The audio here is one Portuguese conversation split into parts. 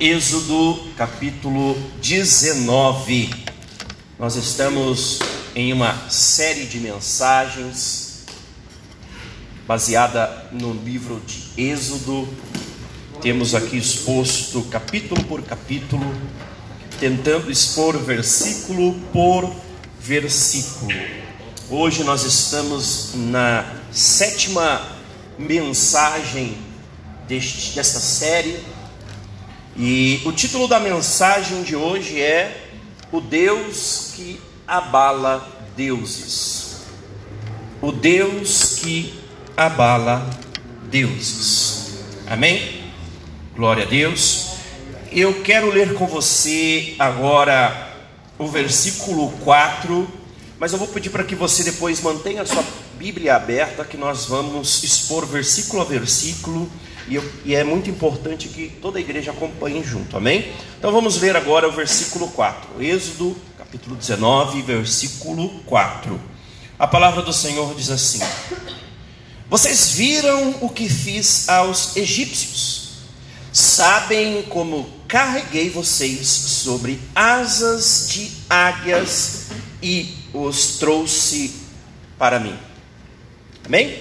Êxodo capítulo 19. Nós estamos em uma série de mensagens baseada no livro de Êxodo. Temos aqui exposto capítulo por capítulo, tentando expor versículo por versículo. Hoje nós estamos na sétima mensagem deste, desta série e o título da mensagem de hoje é O Deus que abala deuses. O Deus que abala deuses. Amém? Glória a Deus. Eu quero ler com você agora o versículo 4, mas eu vou pedir para que você depois mantenha a sua Bíblia aberta, que nós vamos expor versículo a versículo e, eu, e, é muito importante que toda a igreja acompanhe junto, amém? Então vamos ler agora o versículo 4, Êxodo, capítulo 19, versículo 4. A palavra do Senhor diz assim: Vocês viram o que fiz aos egípcios, sabem como carreguei vocês sobre asas de águias e os trouxe para mim. Amém?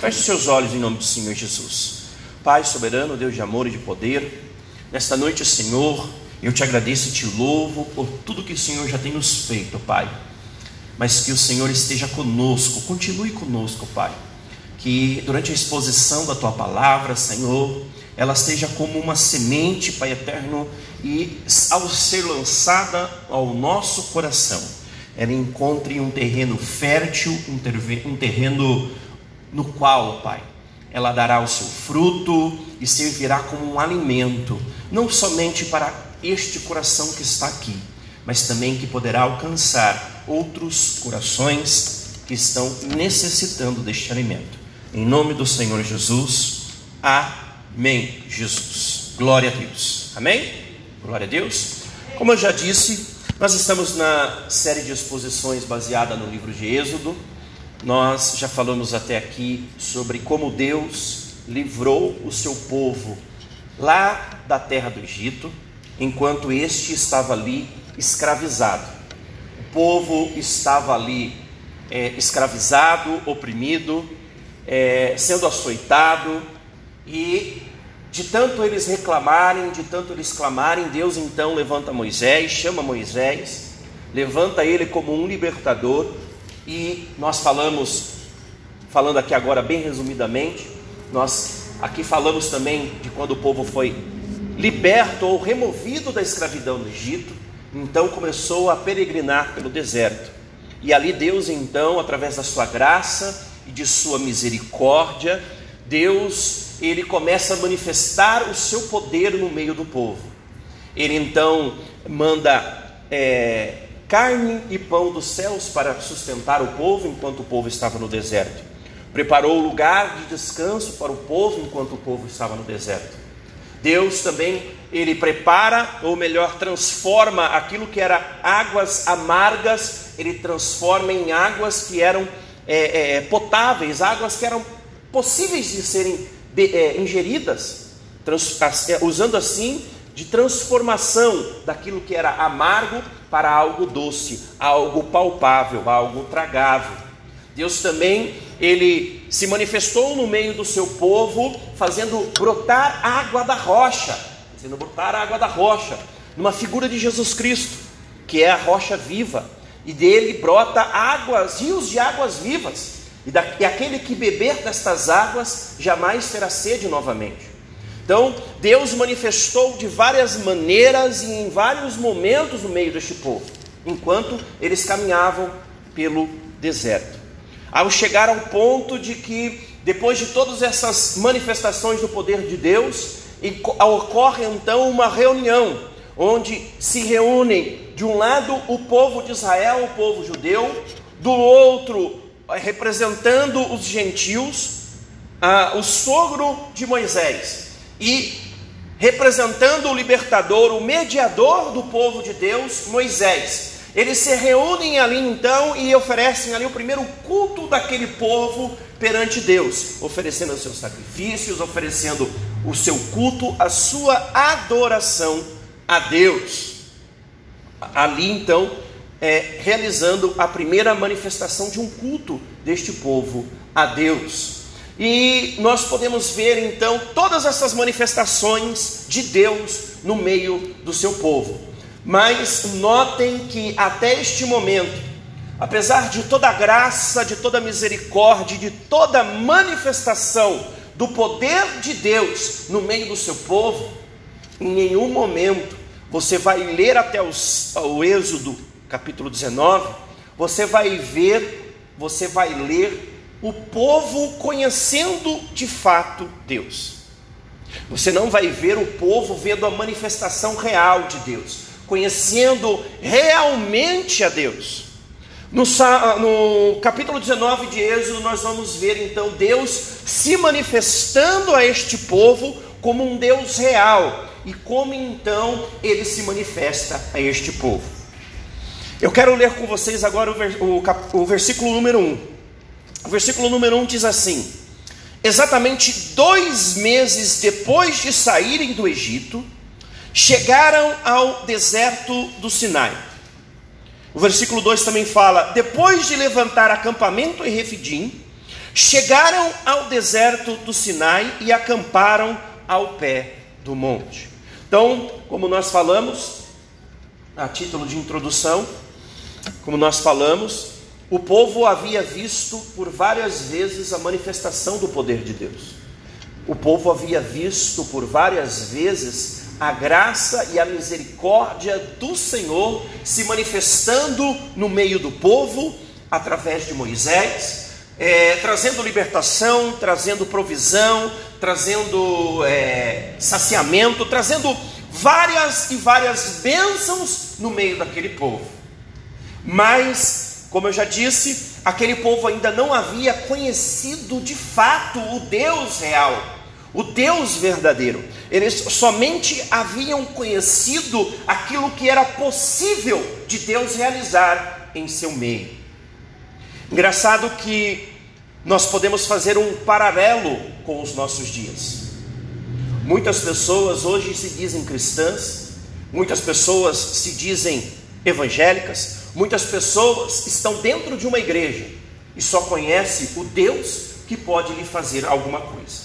Feche seus olhos em nome do Senhor Jesus. Pai soberano, Deus de amor e de poder, nesta noite, Senhor, eu te agradeço e te louvo por tudo que o Senhor já tem nos feito, Pai. Mas que o Senhor esteja conosco, continue conosco, Pai. Que durante a exposição da tua palavra, Senhor, ela seja como uma semente, Pai eterno, e ao ser lançada ao nosso coração, ela encontre um terreno fértil, um terreno no qual, Pai, ela dará o seu fruto e servirá como um alimento, não somente para este coração que está aqui, mas também que poderá alcançar outros corações que estão necessitando deste alimento. Em nome do Senhor Jesus, amém. Jesus, glória a Deus, amém? Glória a Deus. Como eu já disse, nós estamos na série de exposições baseada no livro de Êxodo. Nós já falamos até aqui sobre como Deus livrou o seu povo lá da terra do Egito, enquanto este estava ali escravizado. O povo estava ali é, escravizado, oprimido, é, sendo açoitado, e de tanto eles reclamarem, de tanto eles clamarem, Deus então levanta Moisés, chama Moisés, levanta ele como um libertador e nós falamos, falando aqui agora bem resumidamente, nós aqui falamos também de quando o povo foi liberto ou removido da escravidão no Egito, então começou a peregrinar pelo deserto. E ali Deus então, através da sua graça e de sua misericórdia, Deus ele começa a manifestar o seu poder no meio do povo. Ele então manda é, carne e pão dos céus para sustentar o povo enquanto o povo estava no deserto. Preparou lugar de descanso para o povo enquanto o povo estava no deserto. Deus também, ele prepara, ou melhor, transforma aquilo que era águas amargas, ele transforma em águas que eram é, é, potáveis, águas que eram possíveis de serem é, ingeridas, trans, é, usando assim de transformação daquilo que era amargo para algo doce, algo palpável, algo tragável. Deus também, ele se manifestou no meio do seu povo, fazendo brotar água da rocha, fazendo brotar água da rocha, numa figura de Jesus Cristo, que é a rocha viva, e dele brota águas, rios de águas vivas, e, da, e aquele que beber destas águas jamais terá sede novamente. Então, Deus manifestou de várias maneiras e em vários momentos no meio deste povo, enquanto eles caminhavam pelo deserto. Ao chegar ao ponto de que, depois de todas essas manifestações do poder de Deus, ocorre então uma reunião, onde se reúnem, de um lado, o povo de Israel, o povo judeu, do outro, representando os gentios, ah, o sogro de Moisés, e representando o libertador, o mediador do povo de Deus, Moisés. Eles se reúnem ali então e oferecem ali o primeiro culto daquele povo perante Deus, oferecendo os seus sacrifícios, oferecendo o seu culto, a sua adoração a Deus. Ali então, é, realizando a primeira manifestação de um culto deste povo a Deus. E nós podemos ver então todas essas manifestações de Deus no meio do seu povo. Mas notem que até este momento, apesar de toda a graça, de toda a misericórdia, de toda a manifestação do poder de Deus no meio do seu povo, em nenhum momento você vai ler até os, o Êxodo capítulo 19, você vai ver, você vai ler o povo conhecendo de fato Deus. Você não vai ver o povo vendo a manifestação real de Deus, conhecendo realmente a Deus. No, no, capítulo 19 de Êxodo, nós vamos ver então Deus se manifestando a este povo como um Deus real e como então ele se manifesta a este povo. Eu quero ler com vocês agora o, o, o versículo número 1. O versículo número 1 diz assim: Exatamente dois meses depois de saírem do Egito, chegaram ao deserto do Sinai. O versículo 2 também fala: Depois de levantar acampamento em Refidim, chegaram ao deserto do Sinai e acamparam ao pé do monte. Então, como nós falamos, a título de introdução, como nós falamos, o povo havia visto por várias vezes a manifestação do poder de Deus. O povo havia visto por várias vezes a graça e a misericórdia do Senhor se manifestando no meio do povo, através de Moisés, é, trazendo libertação, trazendo provisão, trazendo é, saciamento, trazendo várias e várias bênçãos no meio daquele povo. Mas como eu já disse, aquele povo ainda não havia conhecido de fato o Deus real, o Deus verdadeiro. Eles somente haviam conhecido aquilo que era possível de Deus realizar em seu meio. Engraçado que nós podemos fazer um paralelo com os nossos dias. Muitas pessoas hoje se dizem cristãs, muitas pessoas se dizem evangélicas, Muitas pessoas estão dentro de uma igreja e só conhece o Deus que pode lhe fazer alguma coisa.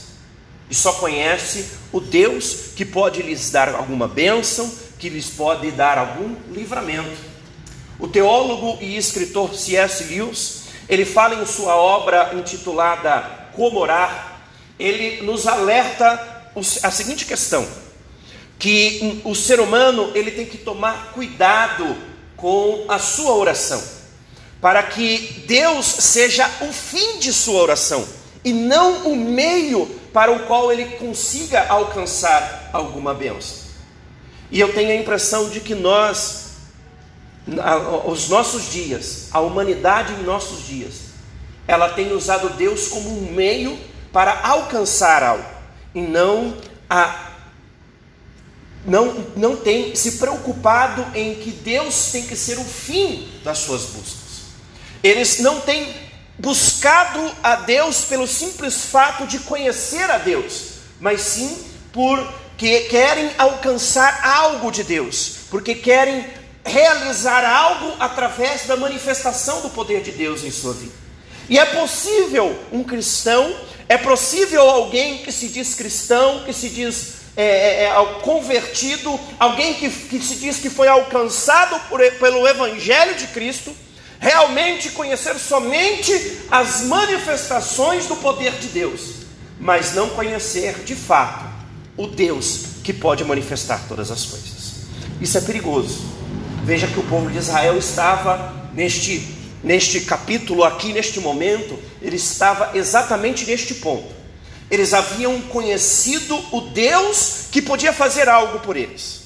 E só conhece o Deus que pode lhes dar alguma bênção, que lhes pode dar algum livramento. O teólogo e escritor C.S. Lewis, ele fala em sua obra intitulada Como Orar, ele nos alerta a seguinte questão: que o ser humano ele tem que tomar cuidado com a sua oração, para que Deus seja o fim de sua oração e não o meio para o qual ele consiga alcançar alguma bênção. E eu tenho a impressão de que nós, os nossos dias, a humanidade em nossos dias, ela tem usado Deus como um meio para alcançar algo e não a não, não tem se preocupado em que Deus tem que ser o fim das suas buscas. Eles não têm buscado a Deus pelo simples fato de conhecer a Deus, mas sim porque querem alcançar algo de Deus, porque querem realizar algo através da manifestação do poder de Deus em sua vida. E é possível um cristão, é possível alguém que se diz cristão, que se diz é, é, é convertido, alguém que, que se diz que foi alcançado por, pelo Evangelho de Cristo, realmente conhecer somente as manifestações do poder de Deus, mas não conhecer de fato o Deus que pode manifestar todas as coisas. Isso é perigoso. Veja que o povo de Israel estava neste, neste capítulo aqui, neste momento, ele estava exatamente neste ponto. Eles haviam conhecido o Deus que podia fazer algo por eles.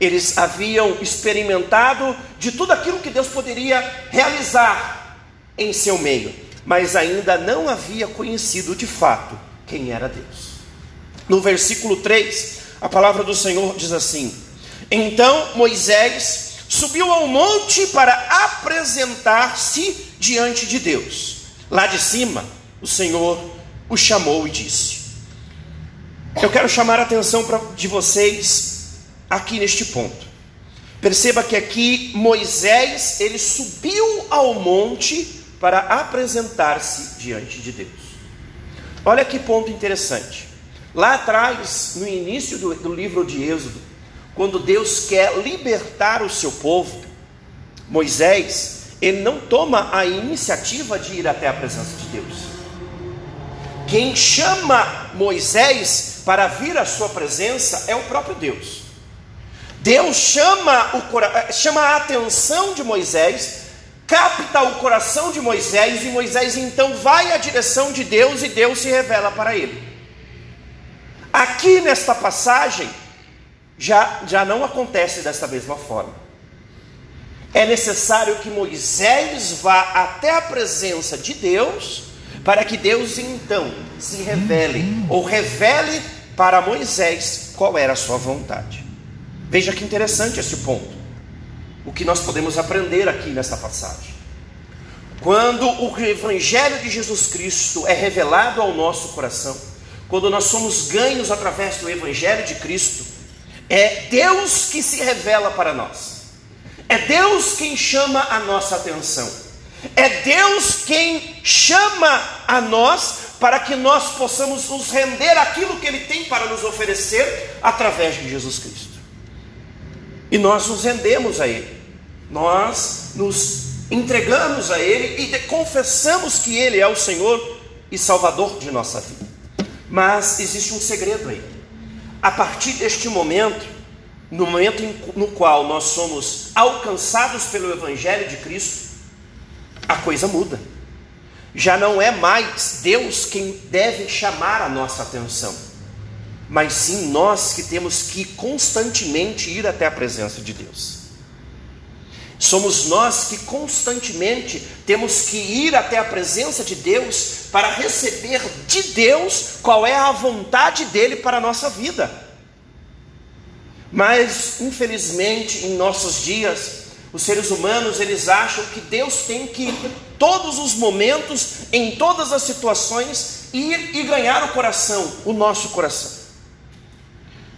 Eles haviam experimentado de tudo aquilo que Deus poderia realizar em seu meio, mas ainda não havia conhecido de fato quem era Deus. No versículo 3, a palavra do Senhor diz assim: Então Moisés subiu ao monte para apresentar-se diante de Deus. Lá de cima, o Senhor o chamou e disse: Eu quero chamar a atenção de vocês aqui neste ponto. Perceba que aqui Moisés, ele subiu ao monte para apresentar-se diante de Deus. Olha que ponto interessante. Lá atrás, no início do, do livro de Êxodo, quando Deus quer libertar o seu povo, Moisés, ele não toma a iniciativa de ir até a presença de Deus. Quem chama Moisés para vir à sua presença é o próprio Deus. Deus chama, o, chama a atenção de Moisés, capta o coração de Moisés, e Moisés então vai à direção de Deus e Deus se revela para ele. Aqui nesta passagem, já, já não acontece desta mesma forma. É necessário que Moisés vá até a presença de Deus, para que Deus então se revele, ou revele para Moisés qual era a sua vontade. Veja que interessante esse ponto. O que nós podemos aprender aqui nesta passagem. Quando o Evangelho de Jesus Cristo é revelado ao nosso coração, quando nós somos ganhos através do Evangelho de Cristo, é Deus que se revela para nós, é Deus quem chama a nossa atenção, é Deus quem chama a nós para que nós possamos nos render aquilo que Ele tem para nos oferecer através de Jesus Cristo. E nós nos rendemos a Ele, nós nos entregamos a Ele e confessamos que Ele é o Senhor e Salvador de nossa vida. Mas existe um segredo aí. A partir deste momento, no momento no qual nós somos alcançados pelo Evangelho de Cristo, a coisa muda. Já não é mais Deus quem deve chamar a nossa atenção mas sim nós que temos que constantemente ir até a presença de Deus. Somos nós que constantemente temos que ir até a presença de Deus para receber de Deus qual é a vontade dele para a nossa vida. Mas, infelizmente, em nossos dias, os seres humanos eles acham que Deus tem que, todos os momentos, em todas as situações, ir e ganhar o coração, o nosso coração.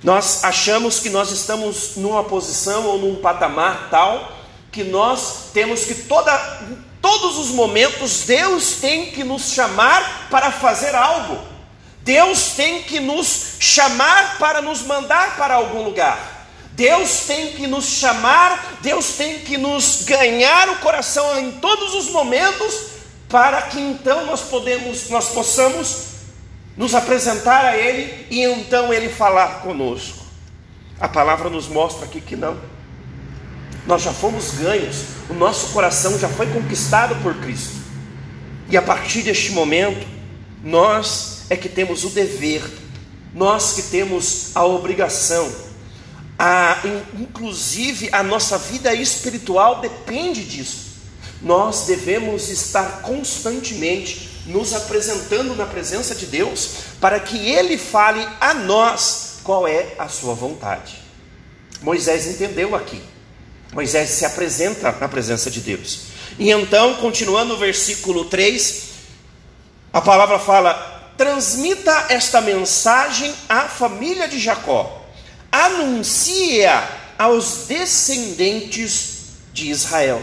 Nós achamos que nós estamos numa posição ou num patamar tal que nós temos que toda, todos os momentos Deus tem que nos chamar para fazer algo. Deus tem que nos chamar para nos mandar para algum lugar. Deus tem que nos chamar, Deus tem que nos ganhar o coração em todos os momentos para que então nós podemos, nós possamos nos apresentar a Ele e então Ele falar conosco. A palavra nos mostra aqui que não. Nós já fomos ganhos, o nosso coração já foi conquistado por Cristo. E a partir deste momento, nós é que temos o dever, nós que temos a obrigação, a, inclusive a nossa vida espiritual depende disso. Nós devemos estar constantemente nos apresentando na presença de Deus, para que Ele fale a nós qual é a sua vontade. Moisés entendeu aqui. Moisés se apresenta na presença de Deus. E então, continuando o versículo 3, a palavra fala: transmita esta mensagem à família de Jacó, anuncia aos descendentes de Israel.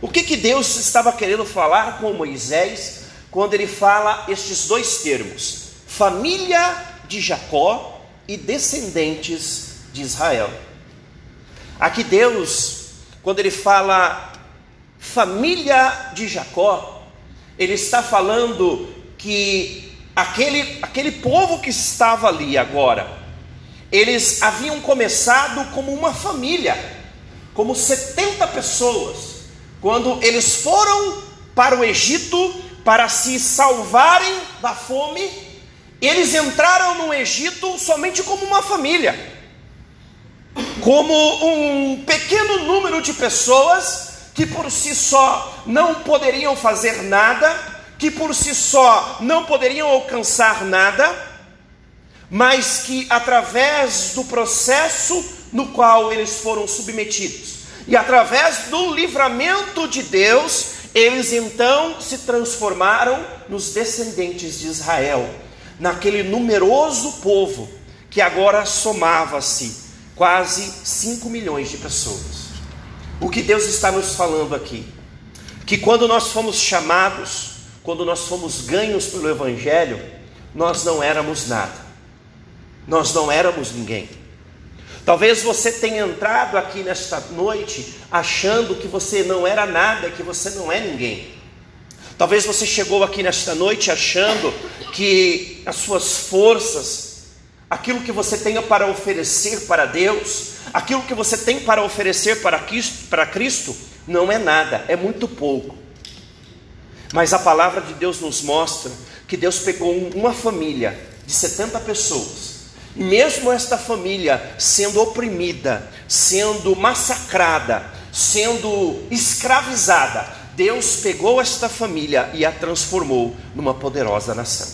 O que, que Deus estava querendo falar com Moisés quando ele fala estes dois termos: família de Jacó e descendentes de Israel? Aqui Deus, quando ele fala família de Jacó, ele está falando que aquele, aquele povo que estava ali agora, eles haviam começado como uma família, como 70 pessoas quando eles foram para o Egito para se salvarem da fome, eles entraram no Egito somente como uma família, como um pequeno número de pessoas que por si só não poderiam fazer nada, que por si só não poderiam alcançar nada, mas que através do processo no qual eles foram submetidos, e através do livramento de Deus, eles então se transformaram nos descendentes de Israel. naquele numeroso povo que agora somava-se quase 5 milhões de pessoas. O que Deus está nos falando aqui? Que quando nós fomos chamados, quando nós fomos ganhos pelo Evangelho, nós não éramos nada, nós não éramos ninguém. Talvez você tenha entrado aqui nesta noite achando que você não era nada, que você não é ninguém. Talvez você chegou aqui nesta noite achando que as suas forças, aquilo que você tenha para oferecer para Deus, aquilo que você tem para oferecer para Cristo, para Cristo não é nada, é muito pouco. Mas a palavra de Deus nos mostra que Deus pegou uma família de 70 pessoas mesmo esta família sendo oprimida, sendo massacrada, sendo escravizada, Deus pegou esta família e a transformou numa poderosa nação.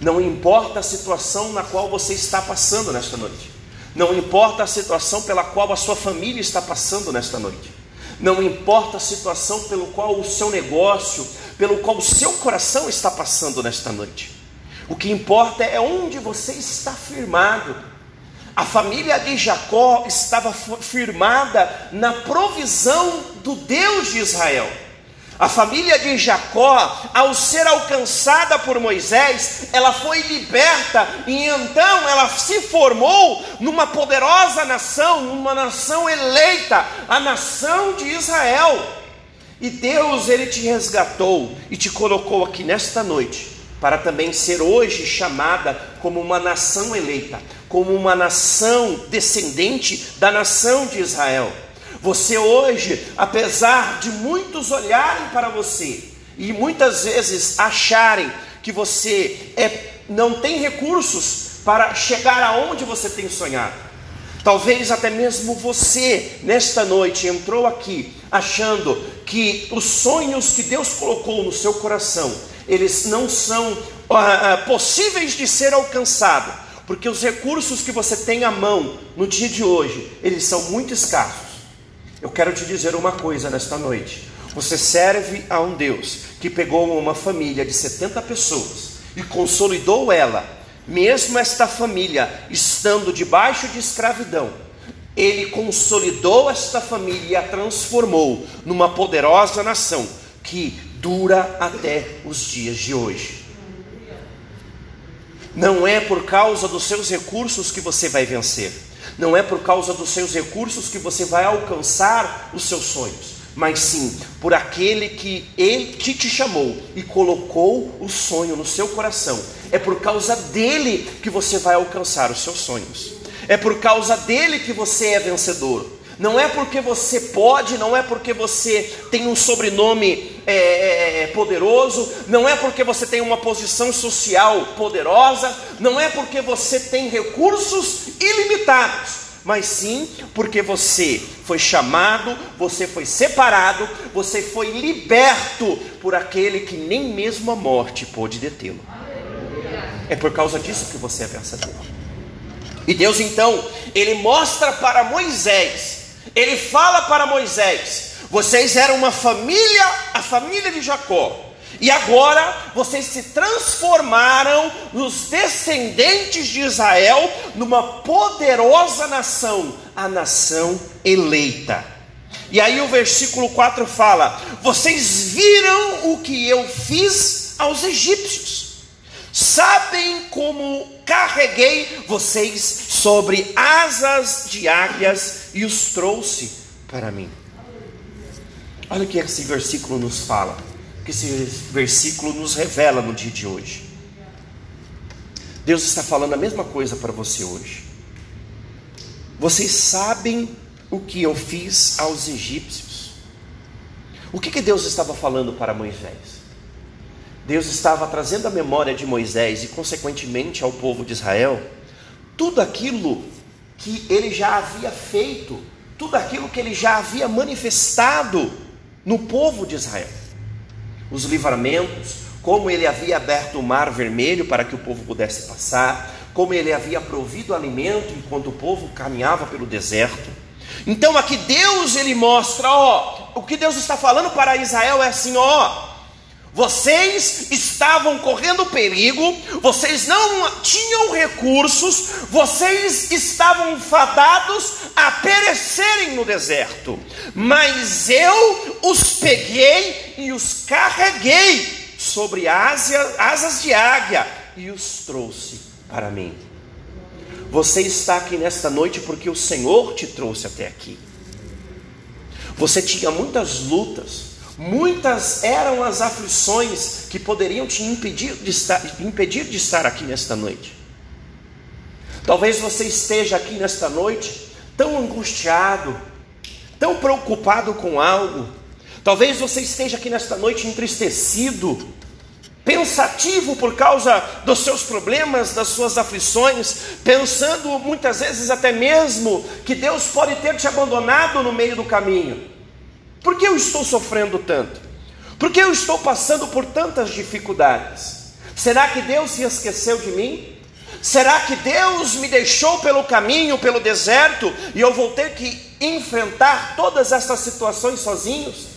Não importa a situação na qual você está passando nesta noite, não importa a situação pela qual a sua família está passando nesta noite, não importa a situação pelo qual o seu negócio, pelo qual o seu coração está passando nesta noite. O que importa é onde você está firmado. A família de Jacó estava firmada na provisão do Deus de Israel. A família de Jacó, ao ser alcançada por Moisés, ela foi liberta e então ela se formou numa poderosa nação, numa nação eleita, a nação de Israel. E Deus, ele te resgatou e te colocou aqui nesta noite para também ser hoje chamada como uma nação eleita, como uma nação descendente da nação de Israel. Você hoje, apesar de muitos olharem para você e muitas vezes acharem que você é, não tem recursos para chegar aonde você tem sonhado, talvez até mesmo você, nesta noite, entrou aqui achando que os sonhos que Deus colocou no seu coração eles não são ah, possíveis de ser alcançados, porque os recursos que você tem à mão no dia de hoje, eles são muito escassos. Eu quero te dizer uma coisa nesta noite. Você serve a um Deus que pegou uma família de 70 pessoas e consolidou ela, mesmo esta família estando debaixo de escravidão. Ele consolidou esta família e a transformou numa poderosa nação que dura até os dias de hoje. Não é por causa dos seus recursos que você vai vencer, não é por causa dos seus recursos que você vai alcançar os seus sonhos, mas sim por aquele que ele que te chamou e colocou o sonho no seu coração. É por causa dele que você vai alcançar os seus sonhos. É por causa dele que você é vencedor. Não é porque você pode, não é porque você tem um sobrenome é, é, é, poderoso, não é porque você tem uma posição social poderosa, não é porque você tem recursos ilimitados, mas sim porque você foi chamado, você foi separado, você foi liberto por aquele que nem mesmo a morte pôde detê-lo. É por causa disso que você é vencedor. E Deus então, ele mostra para Moisés ele fala para Moisés: vocês eram uma família, a família de Jacó, e agora vocês se transformaram nos descendentes de Israel numa poderosa nação, a nação eleita. E aí o versículo 4 fala: Vocês viram o que eu fiz aos egípcios Sabem como carreguei vocês sobre asas de águias e os trouxe para mim. Olha o que esse versículo nos fala, que esse versículo nos revela no dia de hoje. Deus está falando a mesma coisa para você hoje. Vocês sabem o que eu fiz aos egípcios. O que, que Deus estava falando para Moisés? Deus estava trazendo a memória de Moisés e, consequentemente, ao povo de Israel, tudo aquilo que ele já havia feito, tudo aquilo que ele já havia manifestado no povo de Israel. Os livramentos, como ele havia aberto o mar vermelho para que o povo pudesse passar, como ele havia provido alimento enquanto o povo caminhava pelo deserto. Então aqui Deus ele mostra, ó, o que Deus está falando para Israel é assim, ó, Vocês estavam correndo perigo, vocês não tinham recursos, vocês estavam fadados a perecerem no deserto. Mas eu os peguei e os carreguei sobre asas de águia e os trouxe para mim. Você está aqui nesta noite porque o Senhor te trouxe até aqui. Você tinha muitas lutas, Muitas eram as aflições que poderiam te impedir de estar, impedir de estar aqui nesta noite. Talvez você esteja aqui nesta noite tão angustiado, tão preocupado com algo. Talvez você esteja aqui nesta noite entristecido, pensativo por causa dos seus problemas, das suas aflições, pensando muitas vezes até mesmo que Deus pode ter te abandonado no meio do caminho. Por que eu estou sofrendo tanto? Por que eu estou passando por tantas dificuldades? Será que Deus se esqueceu de mim? Será que Deus me deixou pelo caminho, pelo deserto, e eu vou ter que enfrentar todas essas situações sozinhos?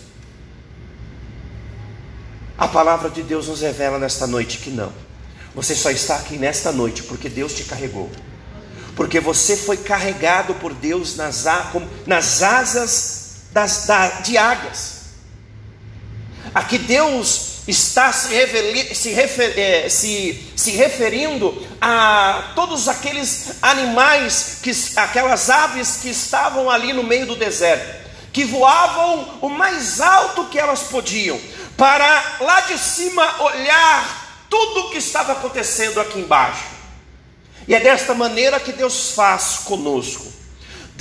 A palavra de Deus nos revela nesta noite que não. Você só está aqui nesta noite porque Deus te carregou. Porque você foi carregado por Deus nas, asas das, da, de águias. Aqui Deus está se, referi, se, refer, é, se, se referindo a todos aqueles animais, que, aquelas aves que estavam ali no meio do deserto, que voavam o mais alto que elas podiam, para lá de cima olhar tudo o que estava acontecendo aqui embaixo. E é desta maneira que Deus faz conosco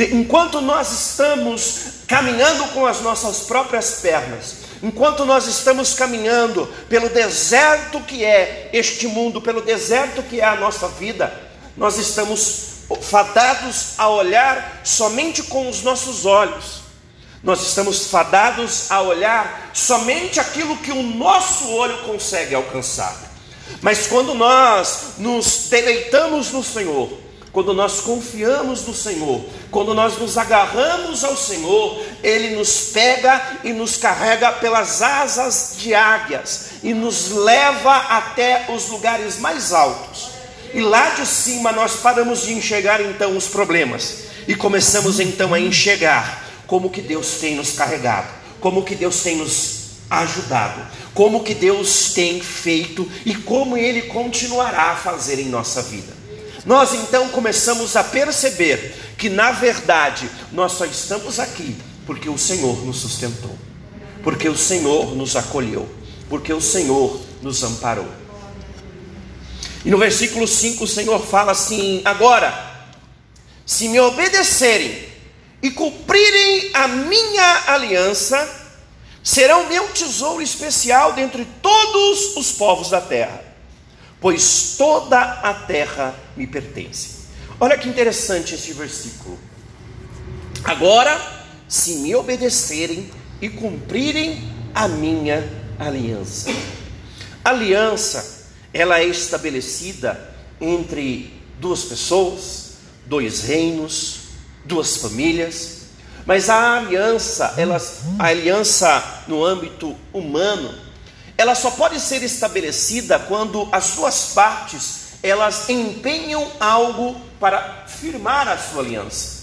enquanto nós estamos caminhando com as nossas próprias pernas, enquanto nós estamos caminhando pelo deserto que é este mundo, pelo deserto que é a nossa vida, nós estamos fadados a olhar somente com os nossos olhos. Nós estamos fadados a olhar somente aquilo que o nosso olho consegue alcançar. Mas quando nós nos deleitamos no Senhor, quando nós confiamos no Senhor, quando nós nos agarramos ao Senhor, Ele nos pega e nos carrega pelas asas de águias e nos leva até os lugares mais altos. E lá de cima nós paramos de enxergar então os problemas e começamos então a enxergar como que Deus tem nos carregado, como que Deus tem nos ajudado, como que Deus tem feito e como Ele continuará a fazer em nossa vida. Nós então começamos a perceber que, na verdade, nós só estamos aqui porque o Senhor nos sustentou, porque o Senhor nos acolheu, porque o Senhor nos amparou. E no versículo 5 o Senhor fala assim: Agora, se me obedecerem e cumprirem a minha aliança, serão meu tesouro especial dentre todos os povos da terra pois toda a terra me pertence. Olha que interessante este versículo. Agora, se me obedecerem e cumprirem a minha aliança. Aliança, ela é estabelecida entre duas pessoas, dois reinos, duas famílias. Mas a aliança, ela, a aliança no âmbito humano, ela só pode ser estabelecida quando as duas partes elas empenham algo para firmar a sua aliança.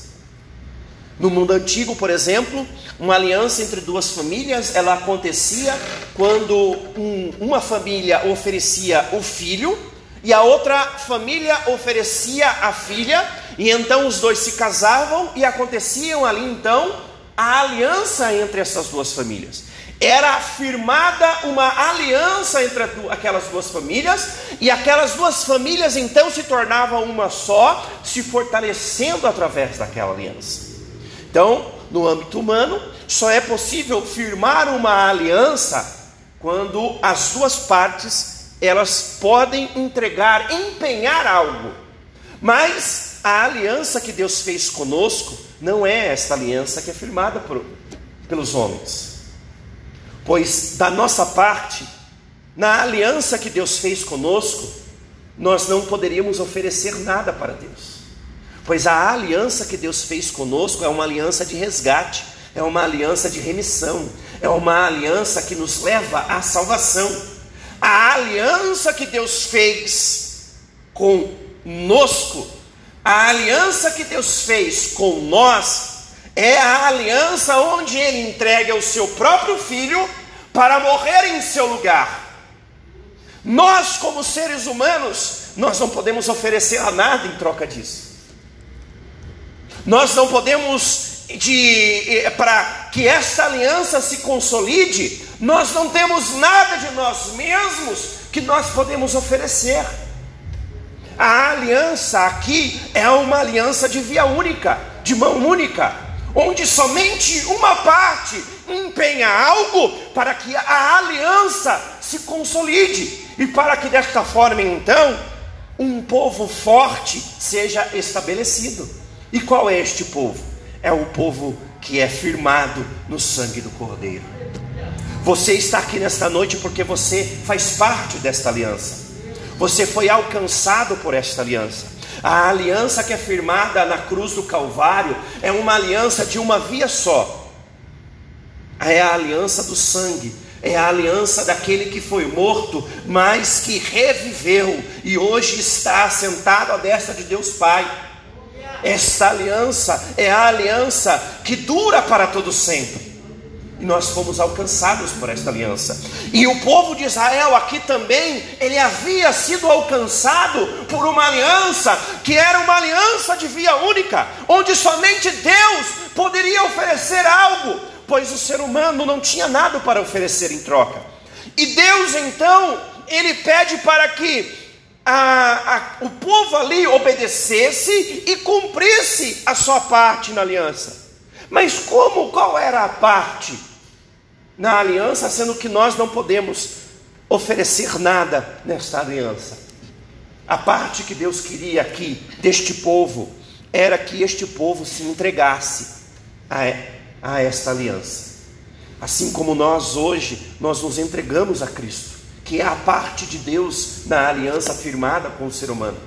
No mundo antigo, por exemplo, uma aliança entre duas famílias, ela acontecia quando um, uma família oferecia o filho e a outra família oferecia a filha, e então os dois se casavam e aconteciam ali então a aliança entre essas duas famílias era firmada uma aliança entre aquelas duas famílias, e aquelas duas famílias então se tornavam uma só, se fortalecendo através daquela aliança. Então, no âmbito humano, só é possível firmar uma aliança quando as duas partes elas podem entregar, empenhar algo. Mas a aliança que Deus fez conosco não é esta aliança que é firmada por, pelos homens. Pois da nossa parte, na aliança que Deus fez conosco, nós não poderíamos oferecer nada para Deus. Pois a aliança que Deus fez conosco é uma aliança de resgate, é uma aliança de remissão, é uma aliança que nos leva à salvação. A aliança que Deus fez conosco, a aliança que Deus fez com nós, é a aliança onde Ele entrega o seu próprio filho para morrer em seu lugar. Nós, como seres humanos, nós não podemos oferecer a nada em troca disso. Nós não podemos de eh, para que essa aliança se consolide, nós não temos nada de nós mesmos que nós podemos oferecer. A aliança aqui é uma aliança de via única, de mão única, onde somente uma parte empenha algo para que a aliança se consolide e para que desta forma então um povo forte seja estabelecido. E qual é este povo? é o povo que é firmado no sangue do Cordeiro. Você está aqui nesta noite porque você faz parte desta aliança. Você foi alcançado por esta aliança. A aliança que é firmada na cruz do Calvário é uma aliança de uma via só. É a aliança do sangue, é a aliança daquele que foi morto, mas que reviveu e hoje está assentado à destra de Deus Pai. Esta aliança é a aliança que dura para todo sempre. Nós fomos alcançados por esta aliança. E o povo de Israel aqui também, ele havia sido alcançado por uma aliança que era uma aliança de via única, onde somente Deus poderia oferecer algo, pois o ser humano não tinha nada para oferecer em troca. E Deus então, ele pede para que a, a, o povo ali obedecesse e cumprisse a sua parte na aliança. Mas como, qual era a parte na aliança, sendo que nós não podemos oferecer nada nesta aliança? A parte que Deus queria aqui deste povo era que este povo se entregasse a, a esta aliança. Assim como nós hoje, nós nos entregamos a Cristo que é a parte de Deus na aliança firmada com o ser humano.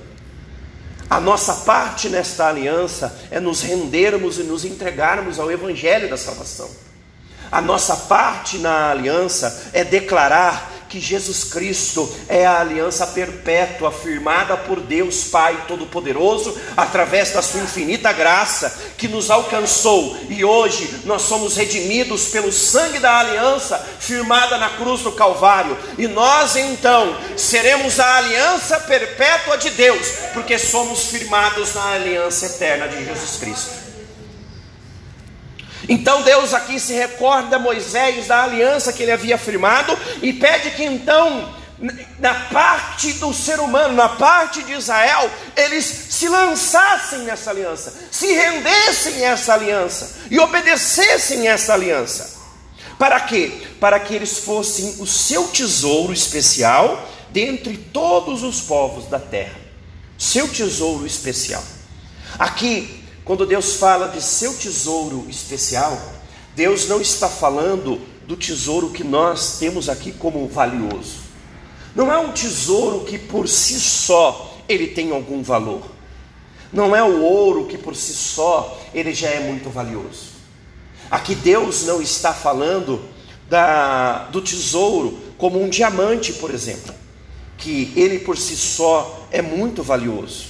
A nossa parte nesta aliança é nos rendermos e nos entregarmos ao Evangelho da salvação. A nossa parte na aliança é declarar que Jesus Cristo é a aliança perpétua firmada por Deus Pai Todo-Poderoso através da sua infinita graça que nos alcançou e hoje nós somos redimidos pelo sangue da aliança firmada na cruz do Calvário e nós então seremos a aliança perpétua de Deus porque somos firmados na aliança eterna de Jesus Cristo. Então Deus aqui se recorda Moisés da aliança que ele havia firmado e pede que então na parte do ser humano, na parte de Israel, eles se lançassem nessa aliança, se rendessem a essa aliança e obedecessem essa aliança. Para quê? Para que eles fossem o seu tesouro especial dentre todos os povos da terra. Seu tesouro especial. Aqui quando Deus fala de seu tesouro especial, Deus não está falando do tesouro que nós temos aqui como valioso. Não é um tesouro que por si só ele tem algum valor. Não é o ouro que por si só ele já é muito valioso. Aqui Deus não está falando da, do tesouro como um diamante, por exemplo, que ele por si só é muito valioso.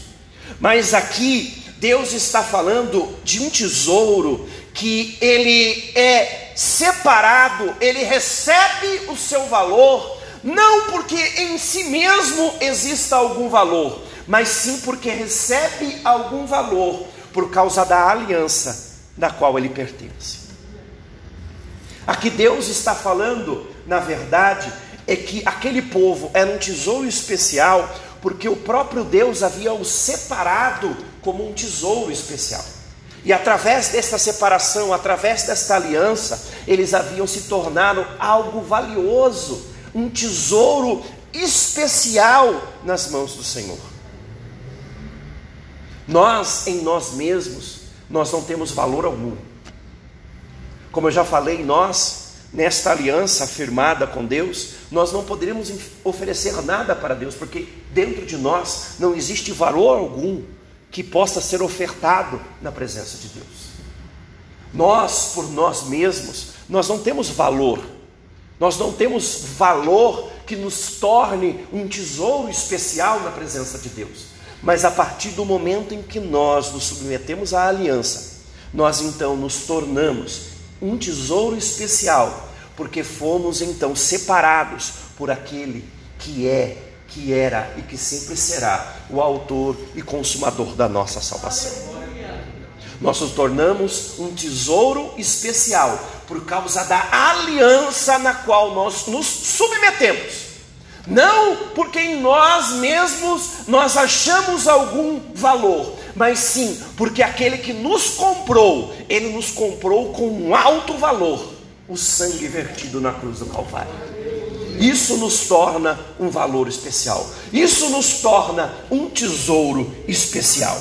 Mas aqui Deus está falando de um tesouro que ele é separado, ele recebe o seu valor, não porque em si mesmo exista algum valor, mas sim porque recebe algum valor por causa da aliança da qual ele pertence. Aqui Deus está falando, na verdade, é que aquele povo era um tesouro especial, porque o próprio Deus havia o separado como um tesouro especial. E através desta separação, através desta aliança, eles haviam se tornado algo valioso, um tesouro especial nas mãos do Senhor. Nós, em nós mesmos, nós não temos valor algum. Como eu já falei, nós, nesta aliança firmada com Deus, nós não poderíamos oferecer nada para Deus, porque dentro de nós não existe valor algum que possa ser ofertado na presença de Deus. Nós, por nós mesmos, nós não temos valor. Nós não temos valor que nos torne um tesouro especial na presença de Deus. Mas a partir do momento em que nós nos submetemos à aliança, nós então nos tornamos um tesouro especial, porque fomos então separados por aquele que é, que era e que sempre será o autor e consumador da nossa salvação. Nós nos tornamos um tesouro especial por causa da aliança na qual nós nos submetemos. Não porque em nós mesmos nós achamos algum valor, mas sim porque aquele que nos comprou, ele nos comprou com um alto valor, o sangue vertido na cruz do Calvário. Isso nos torna um valor especial. Isso nos torna um tesouro especial.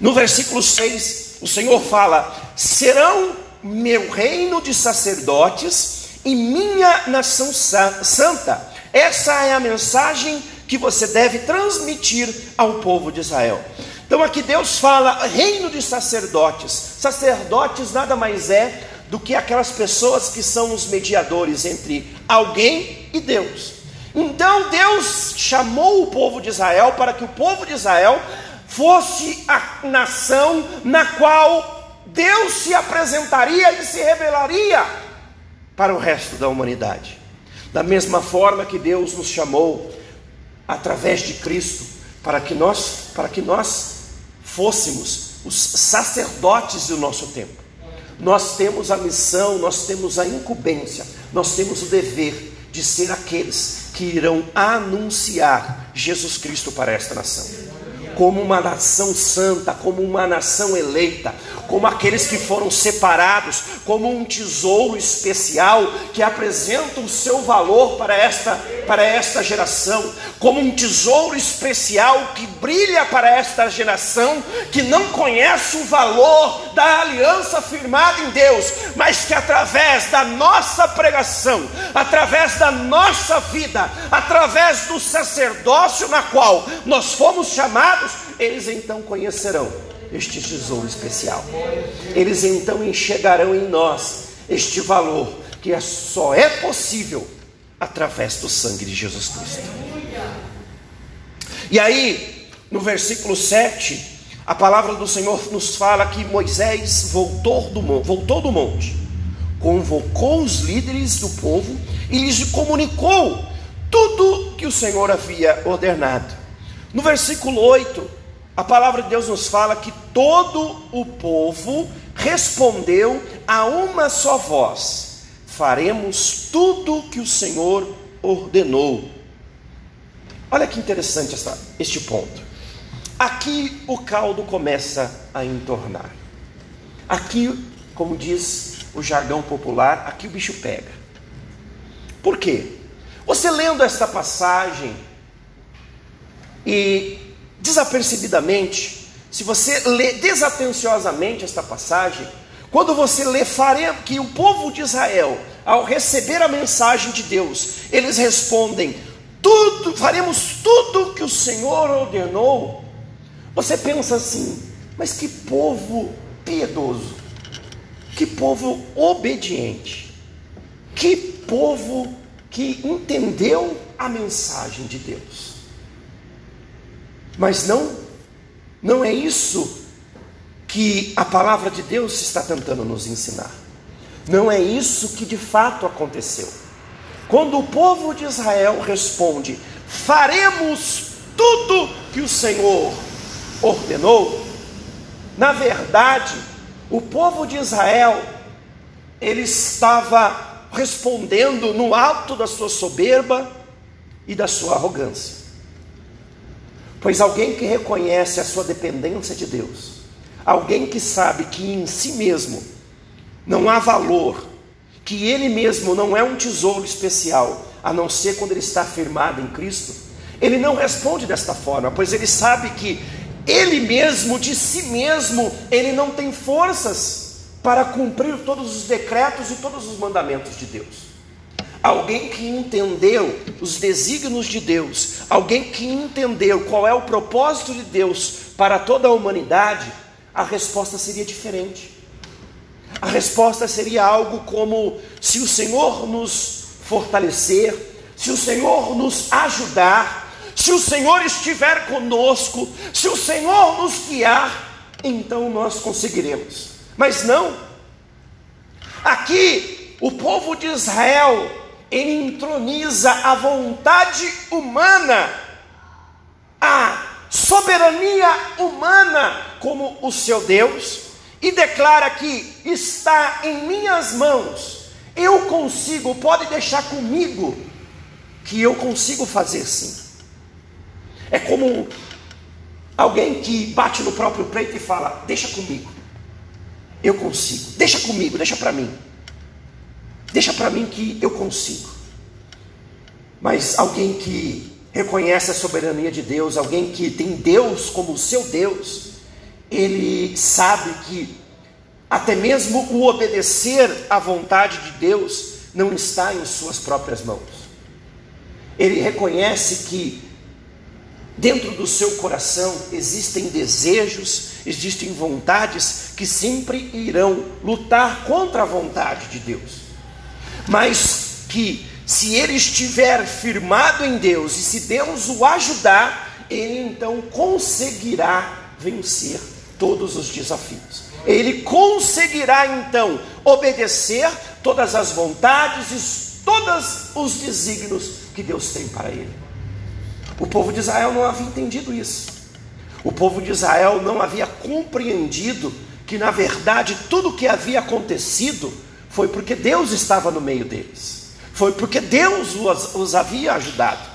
No versículo 6, o Senhor fala: serão meu reino de sacerdotes e minha nação santa. Essa é a mensagem que você deve transmitir ao povo de Israel. Então aqui Deus fala reino de sacerdotes. Sacerdotes nada mais é do que aquelas pessoas que são os mediadores entre alguém e Deus. Então Deus chamou o povo de Israel para que o povo de Israel fosse a nação na qual Deus se apresentaria e se revelaria para o resto da humanidade. Da mesma forma que Deus nos chamou através de Cristo para que nós, para que nós fôssemos os sacerdotes do nosso tempo. Nós temos a missão, nós temos a incumbência, nós temos o dever de ser aqueles que irão anunciar Jesus Cristo para esta nação. Como uma nação santa, como uma nação eleita, como aqueles que foram separados, como um tesouro especial que apresenta o seu valor para esta, para esta geração, como um tesouro especial que brilha para esta geração que não conhece o valor da aliança firmada em Deus, mas que através da nossa pregação, através da nossa vida, através do sacerdócio na qual nós fomos chamados, eles então conhecerão este tesouro especial. Eles então enxergarão em nós este valor que é só é possível através do sangue de Jesus Cristo. E aí, no versículo 7, a palavra do Senhor nos fala que Moisés voltou do, voltou do monte, convocou os líderes do povo e lhes comunicou tudo que o Senhor havia ordenado. No versículo 8, a palavra de Deus nos fala que todo o povo respondeu a uma só voz: faremos tudo que o Senhor ordenou. Olha que interessante essa, este ponto. Aqui o caldo começa a entornar. Aqui, como diz o jargão popular, aqui o bicho pega. Por quê? Você lendo esta passagem e desapercebidamente, se você lê desatenciosamente esta passagem, quando você lê que o povo de Israel, ao receber a mensagem de Deus, eles respondem: tudo, faremos tudo que o Senhor ordenou. Você pensa assim, mas que povo piedoso, que povo obediente, que povo que entendeu a mensagem de Deus. Mas não, não é isso que a palavra de Deus está tentando nos ensinar. Não é isso que de fato aconteceu. Quando o povo de Israel responde: faremos tudo que o Senhor ordenou, na verdade, o povo de Israel ele estava respondendo no alto da sua soberba e da sua arrogância. Pois alguém que reconhece a sua dependência de Deus, alguém que sabe que em si mesmo não há valor, que ele mesmo não é um tesouro especial, a não ser quando ele está firmado em Cristo, ele não responde desta forma, pois ele sabe que ele mesmo, de si mesmo, ele não tem forças para cumprir todos os decretos e todos os mandamentos de Deus. Alguém que entendeu os desígnios de Deus, alguém que entendeu qual é o propósito de Deus para toda a humanidade, a resposta seria diferente. A resposta seria algo como: se o Senhor nos fortalecer, se o Senhor nos ajudar, se o Senhor estiver conosco, se o Senhor nos guiar, então nós conseguiremos. Mas não. Aqui, o povo de Israel, entroniza a vontade humana, a soberania humana como o seu Deus e declara que está em minhas mãos. Eu consigo, pode deixar comigo que eu consigo fazer sim. É como alguém que bate no próprio peito e fala: Deixa comigo, eu consigo, deixa comigo, deixa para mim, deixa para mim que eu consigo. Mas alguém que reconhece a soberania de Deus, alguém que tem Deus como seu Deus, ele sabe que até mesmo o obedecer à vontade de Deus não está em suas próprias mãos. Ele reconhece que dentro do seu coração existem desejos, existem vontades que sempre irão lutar contra a vontade de Deus, mas que se ele estiver firmado em Deus e se Deus o ajudar, ele então conseguirá vencer todos os desafios. Ele conseguirá então obedecer todas as vontades e todos os desígnios que Deus tem para ele. O povo de Israel não havia entendido isso. O povo de Israel não havia compreendido que, na verdade, tudo o que havia acontecido foi porque Deus estava no meio deles, foi porque Deus os, os havia ajudado,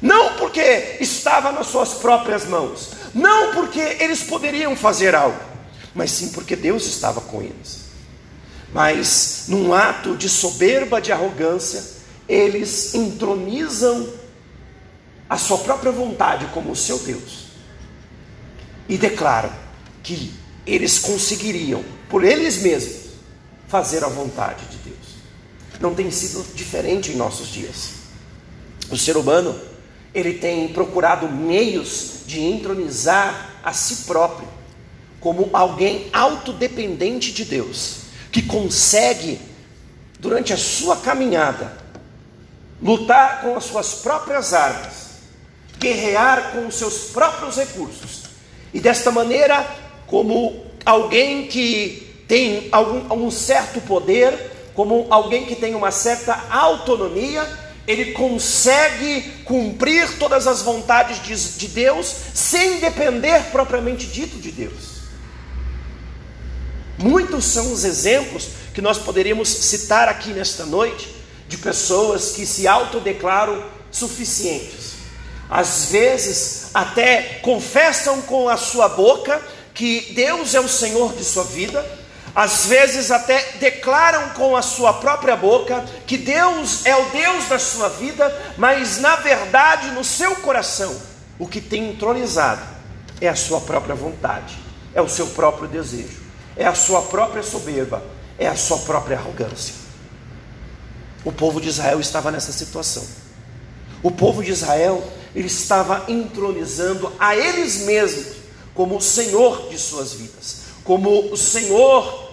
não porque estava nas suas próprias mãos, não porque eles poderiam fazer algo, mas sim porque Deus estava com eles. Mas, num ato de soberba, de arrogância, eles entronizam a sua própria vontade como o seu Deus. E declaram que eles conseguiriam, por eles mesmos, fazer a vontade de Deus. Não tem sido diferente em nossos dias. O ser humano ele tem procurado meios de entronizar a si próprio como alguém autodependente de Deus, que consegue, durante a sua caminhada, lutar com as suas próprias armas, guerrear com os seus próprios recursos, e desta maneira, como alguém que tem algum, algum certo poder, como alguém que tem uma certa autonomia, ele consegue cumprir todas as vontades de, de Deus sem depender propriamente dito de Deus. Muitos são os exemplos que nós poderíamos citar aqui nesta noite de pessoas que se autodeclaram suficientes. Às vezes até confessam com a sua boca que Deus é o Senhor de sua vida, às vezes até declaram com a sua própria boca que Deus é o Deus da sua vida, mas na verdade no seu coração o que tem entronizado é a sua própria vontade, é o seu próprio desejo, é a sua própria soberba, é a sua própria arrogância. O povo de Israel estava nessa situação. O povo de Israel ele estava entronizando a eles mesmos como o Senhor de suas vidas, como o Senhor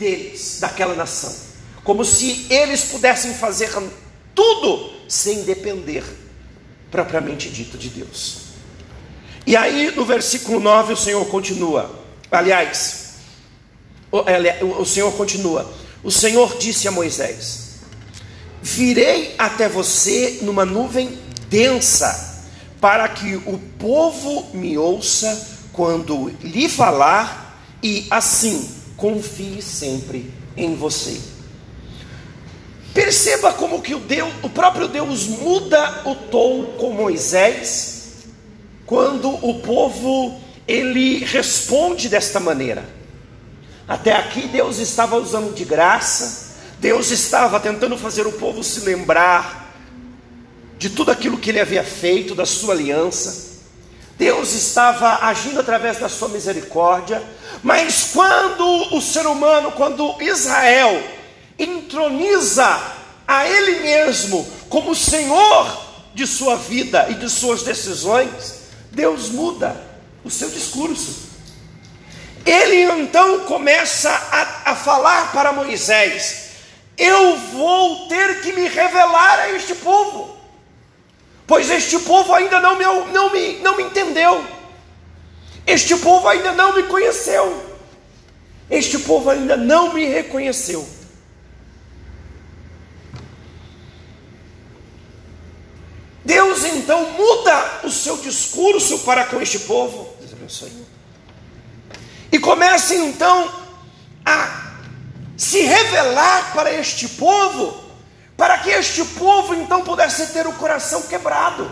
deles, daquela nação, como se eles pudessem fazer tudo sem depender, propriamente dito, de Deus. E aí, no versículo 9, o Senhor continua. Aliás, o, o Senhor continua. O Senhor disse a Moisés: Virei até você numa nuvem densa, para que o povo me ouça quando lhe falar, e assim confie sempre em você. Perceba como que o, Deus, o próprio Deus muda o tom com Moisés quando o povo ele responde desta maneira. Até aqui Deus estava usando de graça, Deus estava tentando fazer o povo se lembrar de tudo aquilo que ele havia feito, da sua aliança. Deus estava agindo através da sua misericórdia, mas quando o ser humano, quando Israel entroniza a ele mesmo como Senhor de sua vida e de suas decisões, Deus muda o seu discurso. Ele então começa a, a falar para Moisés: Eu vou ter que me revelar a este povo, pois este povo ainda não me, não me, não me entendeu, este povo ainda não me conheceu, este povo ainda não me reconheceu. Deus então muda o seu discurso para com este povo. E começa então a se revelar para este povo, para que este povo então pudesse ter o coração quebrado.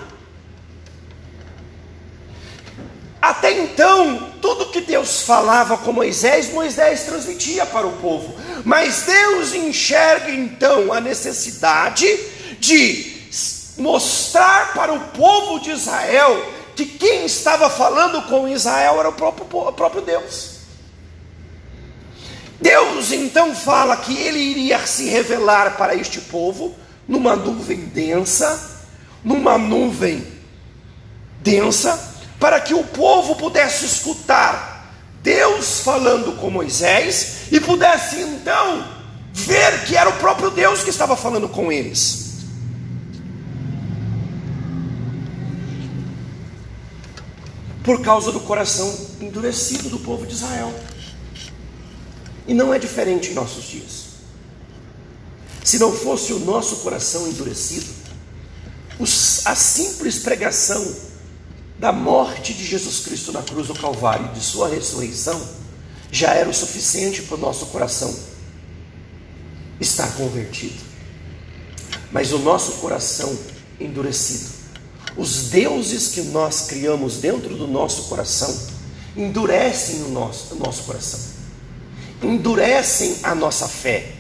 Até então, tudo que Deus falava com Moisés, Moisés transmitia para o povo. Mas Deus enxerga então a necessidade de mostrar para o povo de Israel que quem estava falando com Israel era o próprio, o próprio Deus. Deus então fala que ele iria se revelar para este povo numa nuvem densa, numa nuvem densa, para que o povo pudesse escutar Deus falando com Moisés e pudesse então ver que era o próprio Deus que estava falando com eles. por causa do coração endurecido do povo de Israel. E não é diferente em nossos dias. Se não fosse o nosso coração endurecido, a simples pregação da morte de Jesus Cristo na cruz do Calvário de sua ressurreição já era o suficiente para o nosso coração estar convertido. Mas o nosso coração endurecido os deuses que nós criamos dentro do nosso coração endurecem o nosso, o nosso coração, endurecem a nossa fé,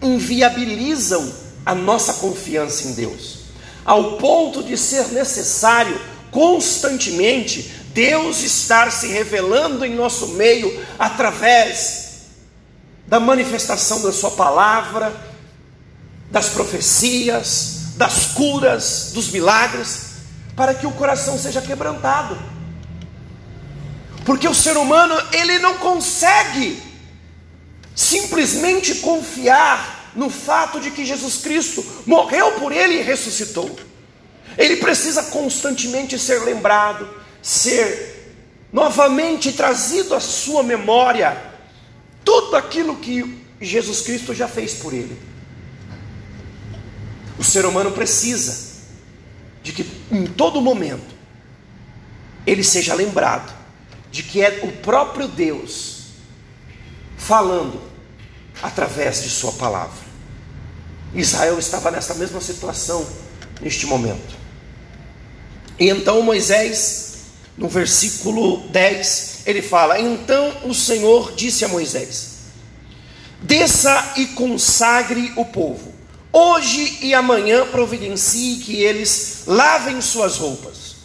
inviabilizam a nossa confiança em Deus, ao ponto de ser necessário constantemente Deus estar se revelando em nosso meio através da manifestação da Sua palavra, das profecias, das curas, dos milagres para que o coração seja quebrantado. Porque o ser humano, ele não consegue simplesmente confiar no fato de que Jesus Cristo morreu por ele e ressuscitou. Ele precisa constantemente ser lembrado, ser novamente trazido à sua memória tudo aquilo que Jesus Cristo já fez por ele. O ser humano precisa de que em todo momento ele seja lembrado de que é o próprio Deus falando através de Sua palavra. Israel estava nessa mesma situação neste momento. E então Moisés, no versículo 10, ele fala: Então o Senhor disse a Moisés: Desça e consagre o povo Hoje e amanhã providencie que eles lavem suas roupas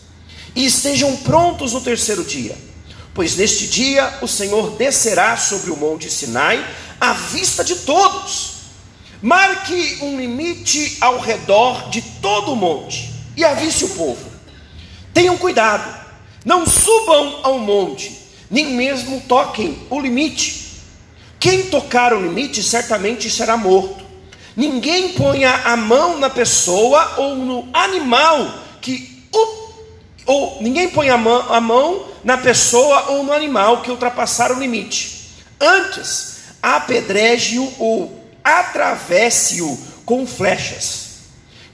e estejam prontos no terceiro dia, pois neste dia o Senhor descerá sobre o monte Sinai à vista de todos. Marque um limite ao redor de todo o monte e avise o povo. Tenham cuidado, não subam ao monte, nem mesmo toquem o limite. Quem tocar o limite certamente será morto. Ninguém ponha a mão na pessoa ou no animal que ou ninguém põe a mão, a mão na pessoa ou no animal que ultrapassar o limite. Antes, apedreje-o ou atravesse-o com flechas.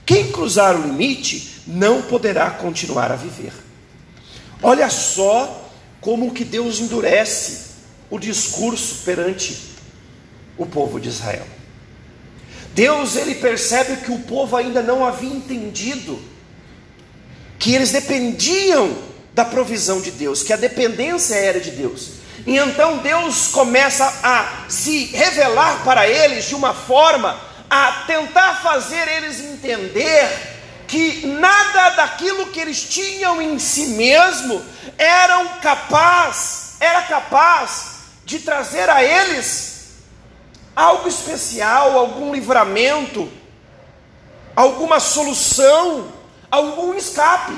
Quem cruzar o limite não poderá continuar a viver. Olha só como que Deus endurece o discurso perante o povo de Israel. Deus ele percebe que o povo ainda não havia entendido que eles dependiam da provisão de Deus, que a dependência era de Deus. E então Deus começa a se revelar para eles de uma forma a tentar fazer eles entender que nada daquilo que eles tinham em si mesmo eram capaz, era capaz de trazer a eles algo especial, algum livramento, alguma solução, algum escape.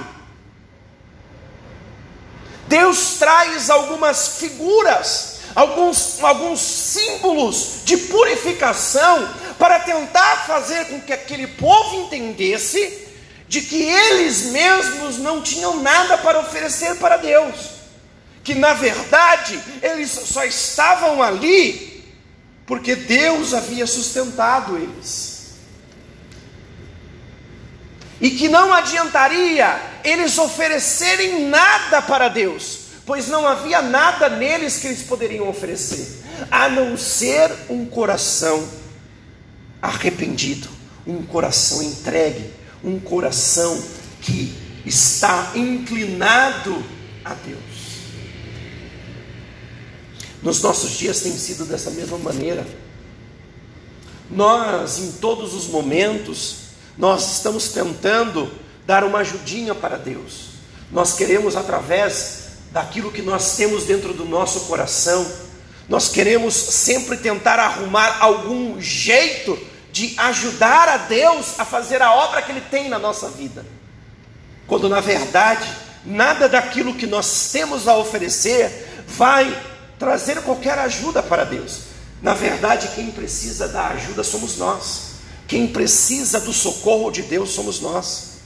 Deus traz algumas figuras alguns, alguns símbolos de purificação para tentar fazer com que aquele povo entendesse de que eles mesmos não tinham nada para oferecer para Deus, que na verdade eles só estavam ali porque Deus havia sustentado eles. E que não adiantaria eles oferecerem nada para Deus, pois não havia nada neles que eles poderiam oferecer, a não ser um coração arrependido, um coração entregue, um coração que está inclinado a Deus. Nos nossos dias tem sido dessa mesma maneira. Nós, em todos os momentos, nós estamos tentando dar uma ajudinha para Deus. Nós queremos, através daquilo que nós temos dentro do nosso coração, nós queremos sempre tentar arrumar algum jeito de ajudar a Deus a fazer a obra que Ele tem na nossa vida, quando na verdade nada daquilo que nós temos a oferecer vai trazer qualquer ajuda para Deus. Na verdade, quem precisa da ajuda somos nós, quem precisa do socorro de Deus somos nós.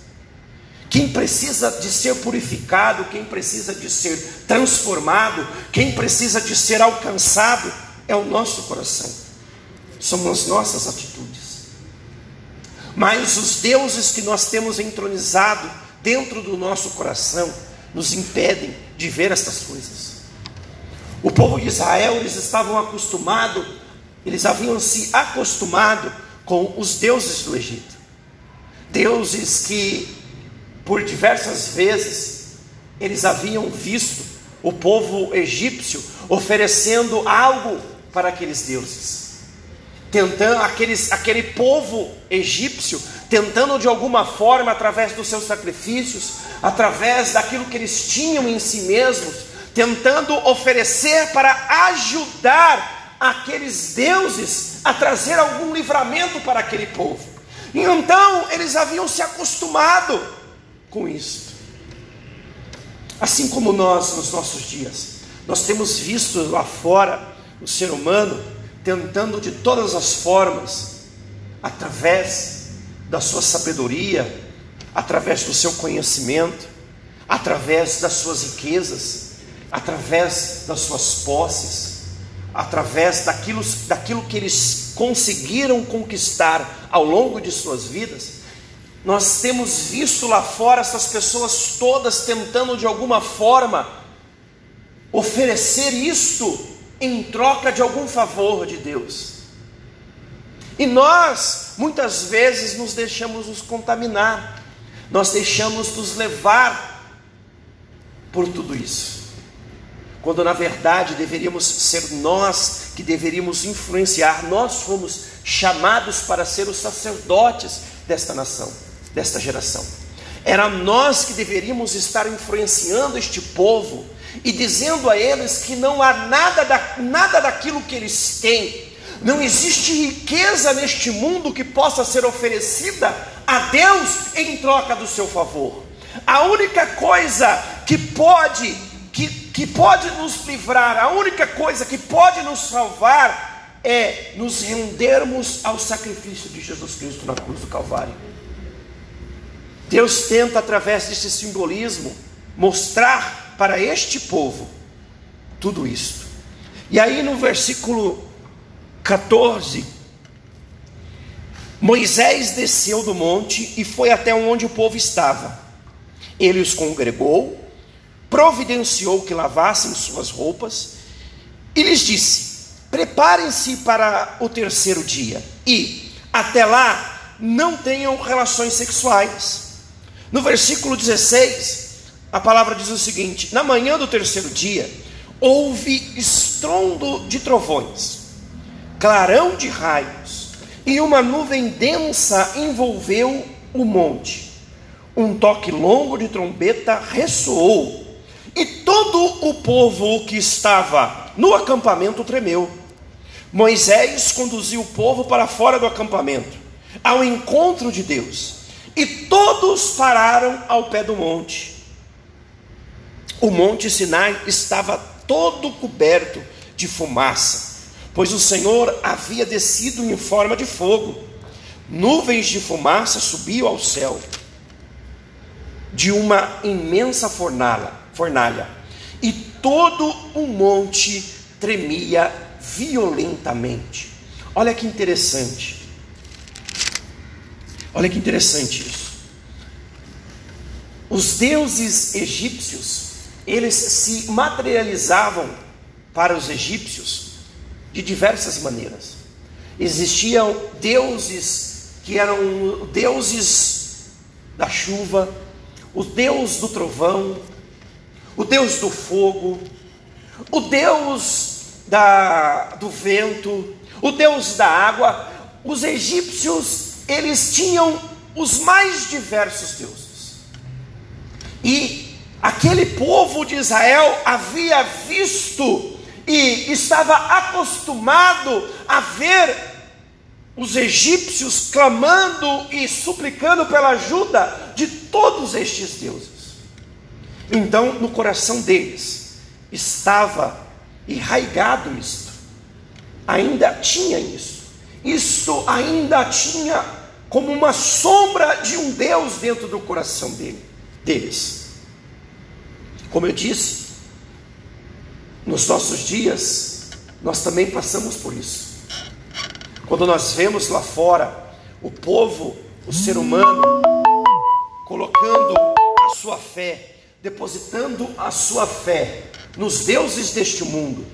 Quem precisa de ser purificado, quem precisa de ser transformado, quem precisa de ser alcançado é o nosso coração, são as nossas atitudes. Mas os deuses que nós temos entronizado dentro do nosso coração nos impedem de ver estas coisas. O povo de Israel, eles estavam acostumados, eles haviam se acostumado com os deuses do Egito. Deuses que por diversas vezes eles haviam visto o povo egípcio oferecendo algo para aqueles deuses. Tentando aqueles, aquele povo egípcio tentando de alguma forma através dos seus sacrifícios, através daquilo que eles tinham em si mesmos, tentando oferecer para ajudar aqueles deuses a trazer algum livramento para aquele povo. E então eles haviam se acostumado com isto. Assim como nós nos nossos dias, nós temos visto lá fora o ser humano tentando de todas as formas, através da sua sabedoria, através do seu conhecimento, através das suas riquezas, através das suas posses, através daquilo, daquilo que eles conseguiram conquistar ao longo de suas vidas, nós temos visto lá fora essas pessoas todas tentando de alguma forma oferecer isto em troca de algum favor de Deus. E nós, muitas vezes, nos deixamos nos contaminar, nós deixamos nos levar por tudo isso. Quando na verdade deveríamos ser nós que deveríamos influenciar, nós fomos chamados para ser os sacerdotes desta nação desta geração. Era nós que deveríamos estar influenciando este povo e dizendo a eles que não há nada, da, nada daquilo que eles têm, não existe riqueza neste mundo que possa ser oferecida a Deus em troca do seu favor. A única coisa que pode, que, que pode nos livrar, a única coisa que pode nos salvar é nos rendermos ao sacrifício de Jesus Cristo na cruz do Calvário. Deus tenta, através desse simbolismo, mostrar para este povo tudo isso. E aí no versículo 14, Moisés desceu do monte e foi até onde o povo estava. Ele os congregou, providenciou que lavassem suas roupas e lhes disse: Preparem-se para o terceiro dia e, até lá, não tenham relações sexuais no versículo 16, a palavra diz o seguinte: Na manhã do terceiro dia, houve estrondo de trovões, clarão de raios, e uma nuvem densa envolveu o monte. Um toque longo de trombeta ressoou, e todo o povo que estava no acampamento tremeu. Moisés conduziu o povo para fora do acampamento, ao encontro de Deus. E todos pararam ao pé do monte. O monte Sinai estava todo coberto de fumaça, pois o Senhor havia descido em forma de fogo. Nuvens de fumaça subiam ao céu de uma imensa fornalha, fornalha, e todo o monte tremia violentamente. Olha que interessante. Olha que interessante isso. Os deuses egípcios, eles se materializavam para os egípcios de diversas maneiras. Existiam deuses que eram deuses da chuva, o deus do trovão, o deus do fogo, o deus da, do vento, o deus da água. Os egípcios, eles tinham os mais diversos deuses. E aquele povo de Israel havia visto e estava acostumado a ver os egípcios clamando e suplicando pela ajuda de todos estes deuses. Então, no coração deles estava enraigado isto, ainda tinha isso, isto ainda tinha como uma sombra de um Deus dentro do coração dele, deles. Como eu disse, nos nossos dias, nós também passamos por isso. Quando nós vemos lá fora o povo, o ser humano, colocando a sua fé depositando a sua fé nos deuses deste mundo,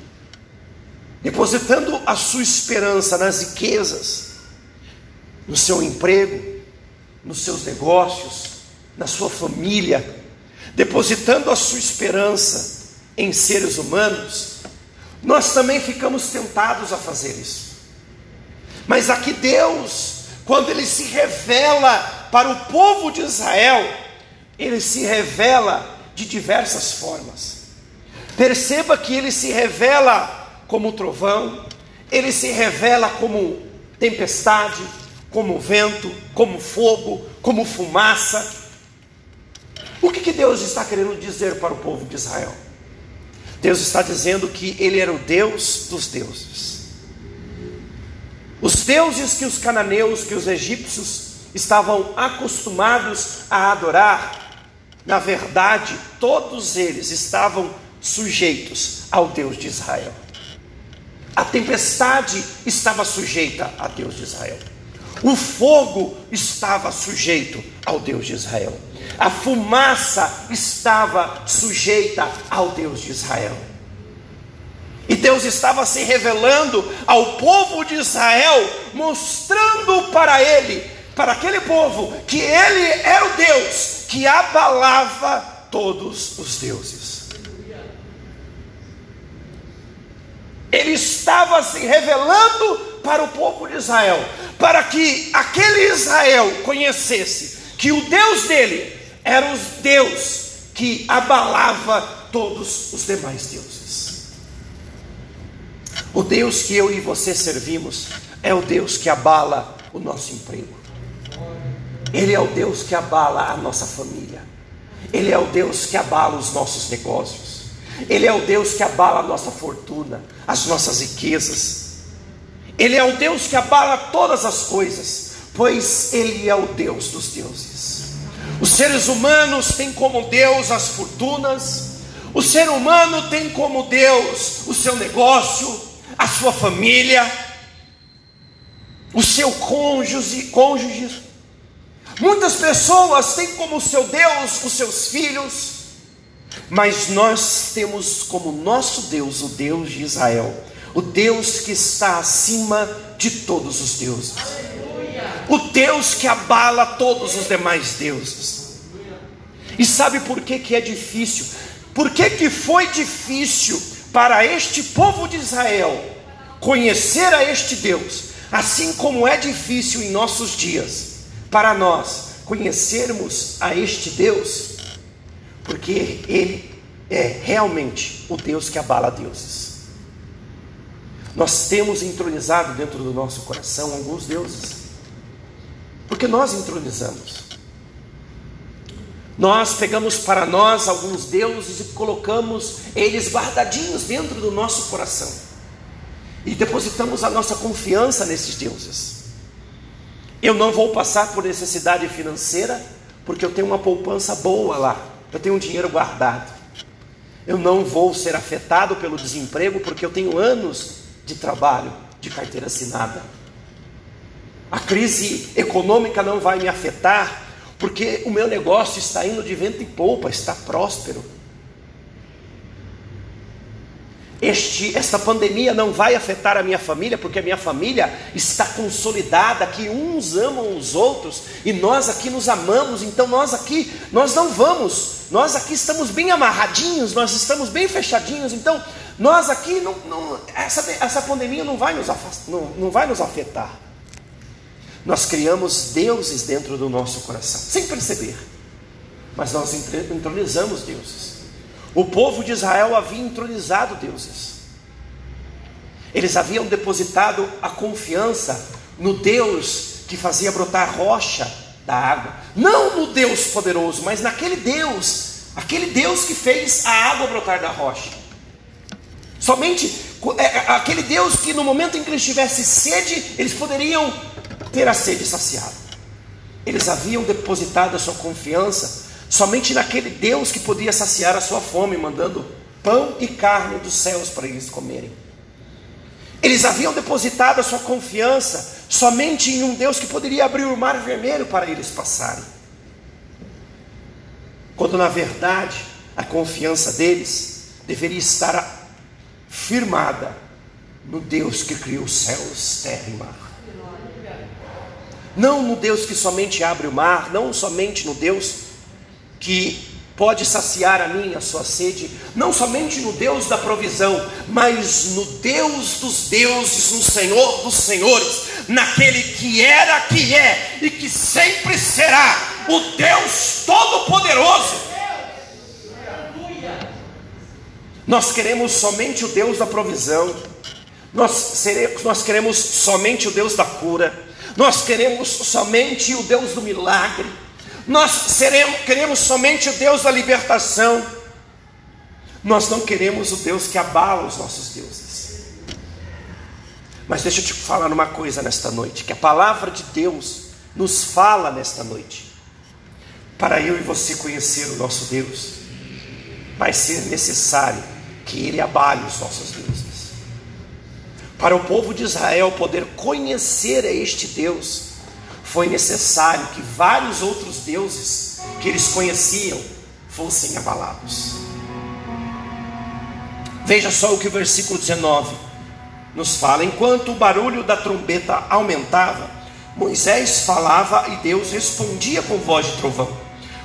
depositando a sua esperança nas riquezas, no seu emprego, nos seus negócios, na sua família, depositando a sua esperança em seres humanos, nós também ficamos tentados a fazer isso. Mas aqui Deus, quando Ele se revela para o povo de Israel, Ele se revela de diversas formas. Perceba que ele se revela como trovão, ele se revela como tempestade, como vento, como fogo, como fumaça. O que, que Deus está querendo dizer para o povo de Israel? Deus está dizendo que Ele era o Deus dos deuses. Os deuses que os cananeus, que os egípcios estavam acostumados a adorar, na verdade, todos eles estavam sujeitos ao Deus de Israel. A tempestade estava sujeita a Deus de Israel. O fogo estava sujeito ao Deus de Israel. A fumaça estava sujeita ao Deus de Israel. E Deus estava se revelando ao povo de Israel, mostrando para ele, para aquele povo, que ele era o Deus que abalava todos os deuses. Ele estava se revelando para o povo de Israel, para que aquele Israel conhecesse que o Deus dele era o Deus que abalava todos os demais deuses. O Deus que eu e você servimos é o Deus que abala o nosso emprego. Ele é o Deus que abala a nossa família. Ele é o Deus que abala os nossos negócios. Ele é o Deus que abala a nossa fortuna, as nossas riquezas. Ele é o Deus que abala todas as coisas, pois Ele é o Deus dos deuses. Os seres humanos têm como Deus as fortunas, o ser humano tem como Deus o seu negócio, a sua família, o seu cônjuge, cônjuge Muitas pessoas têm como seu Deus os seus filhos, mas nós temos como nosso Deus o Deus de Israel, o Deus que está acima de todos os deuses, o Deus que abala todos os demais deuses. E sabe por que, que é difícil? Por que, que foi difícil para este povo de Israel conhecer a este Deus, assim como é difícil em nossos dias? Para nós conhecermos a este Deus, porque Ele é realmente o Deus que abala deuses. Nós temos entronizado dentro do nosso coração alguns deuses, porque nós entronizamos. Nós pegamos para nós alguns deuses e colocamos eles guardadinhos dentro do nosso coração. e depositamos a nossa confiança nesses deuses. Eu não vou passar por necessidade financeira, porque eu tenho uma poupança boa lá, eu tenho um dinheiro guardado. Eu não vou ser afetado pelo desemprego, porque eu tenho anos de trabalho, de carteira assinada. A crise econômica não vai me afetar, porque o meu negócio está indo de vento e polpa, está próspero. Este, esta pandemia não vai afetar a minha família, porque a minha família está consolidada, que uns amam os outros e nós aqui nos amamos, então nós aqui, nós não vamos, nós aqui estamos bem amarradinhos, nós estamos bem fechadinhos, então nós aqui, não, não, essa, essa pandemia não vai, nos afastar, não, não vai nos afetar. Nós criamos deuses dentro do nosso coração, sem perceber, mas nós entronizamos deuses. O povo de Israel havia entronizado deuses. Eles haviam depositado a confiança no Deus que fazia brotar rocha da água. Não no Deus poderoso, mas naquele Deus, aquele Deus que fez a água brotar da rocha. Somente é, é, aquele Deus que no momento em que eles tivessem sede, eles poderiam ter a sede saciada. Eles haviam depositado a sua confiança somente naquele Deus que podia saciar a sua fome, mandando pão e carne dos céus para eles comerem. Eles haviam depositado a sua confiança somente em um Deus que poderia abrir o mar vermelho para eles passarem. Quando na verdade a confiança deles deveria estar firmada no Deus que criou céus, terra e mar. Não no Deus que somente abre o mar, não somente no Deus que pode saciar a minha, a sua sede, não somente no Deus da provisão, mas no Deus dos deuses, no Senhor dos senhores, naquele que era, que é e que sempre será o Deus Todo-Poderoso. Nós queremos somente o Deus da provisão, nós, seremos, nós queremos somente o Deus da cura, nós queremos somente o Deus do milagre, nós seremos, queremos somente o Deus da libertação. Nós não queremos o Deus que abala os nossos deuses. Mas deixa eu te falar uma coisa nesta noite: que a palavra de Deus nos fala nesta noite. Para eu e você conhecer o nosso Deus, vai ser necessário que Ele abale os nossos deuses. Para o povo de Israel poder conhecer este Deus, foi necessário que vários outros deuses que eles conheciam fossem abalados. Veja só o que o versículo 19 nos fala: enquanto o barulho da trombeta aumentava, Moisés falava e Deus respondia com voz de trovão.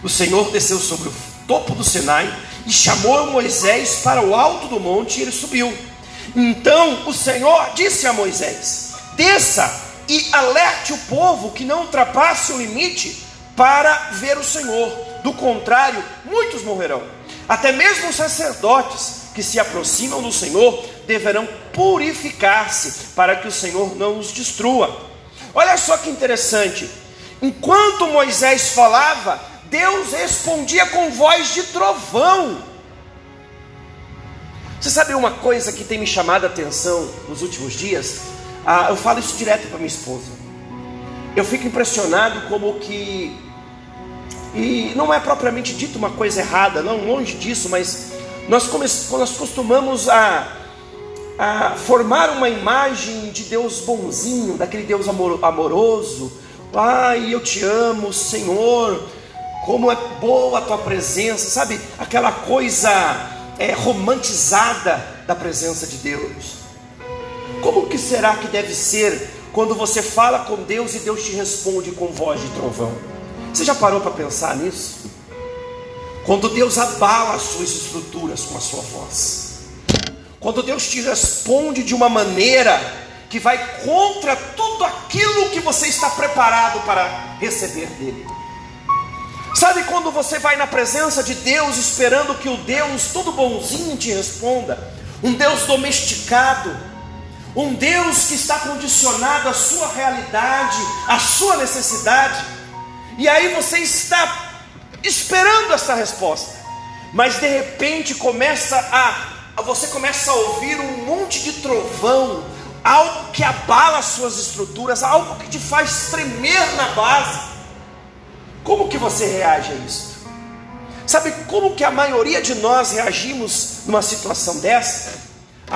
O Senhor desceu sobre o topo do Sinai e chamou Moisés para o alto do monte e ele subiu. Então o Senhor disse a Moisés: Desça e alerte o povo que não ultrapasse o limite para ver o Senhor. Do contrário, muitos morrerão. Até mesmo os sacerdotes que se aproximam do Senhor deverão purificar-se para que o Senhor não os destrua. Olha só que interessante. Enquanto Moisés falava, Deus respondia com voz de trovão. Você sabe uma coisa que tem me chamado a atenção nos últimos dias? Ah, eu falo isso direto para minha esposa. Eu fico impressionado como que e não é propriamente dito uma coisa errada, não longe disso, mas nós, nós costumamos a, a formar uma imagem de Deus bonzinho, daquele Deus amor, amoroso. Ai, eu te amo, Senhor. Como é boa a tua presença, sabe? Aquela coisa é, romantizada da presença de Deus. Como que será que deve ser quando você fala com Deus e Deus te responde com voz de trovão? Você já parou para pensar nisso? Quando Deus abala as suas estruturas com a sua voz. Quando Deus te responde de uma maneira que vai contra tudo aquilo que você está preparado para receber dele. Sabe quando você vai na presença de Deus esperando que o Deus todo bonzinho te responda? Um Deus domesticado, um Deus que está condicionado à sua realidade, à sua necessidade, e aí você está esperando essa resposta, mas de repente começa a você começa a ouvir um monte de trovão, algo que abala suas estruturas, algo que te faz tremer na base. Como que você reage a isso? Sabe como que a maioria de nós reagimos numa situação dessa?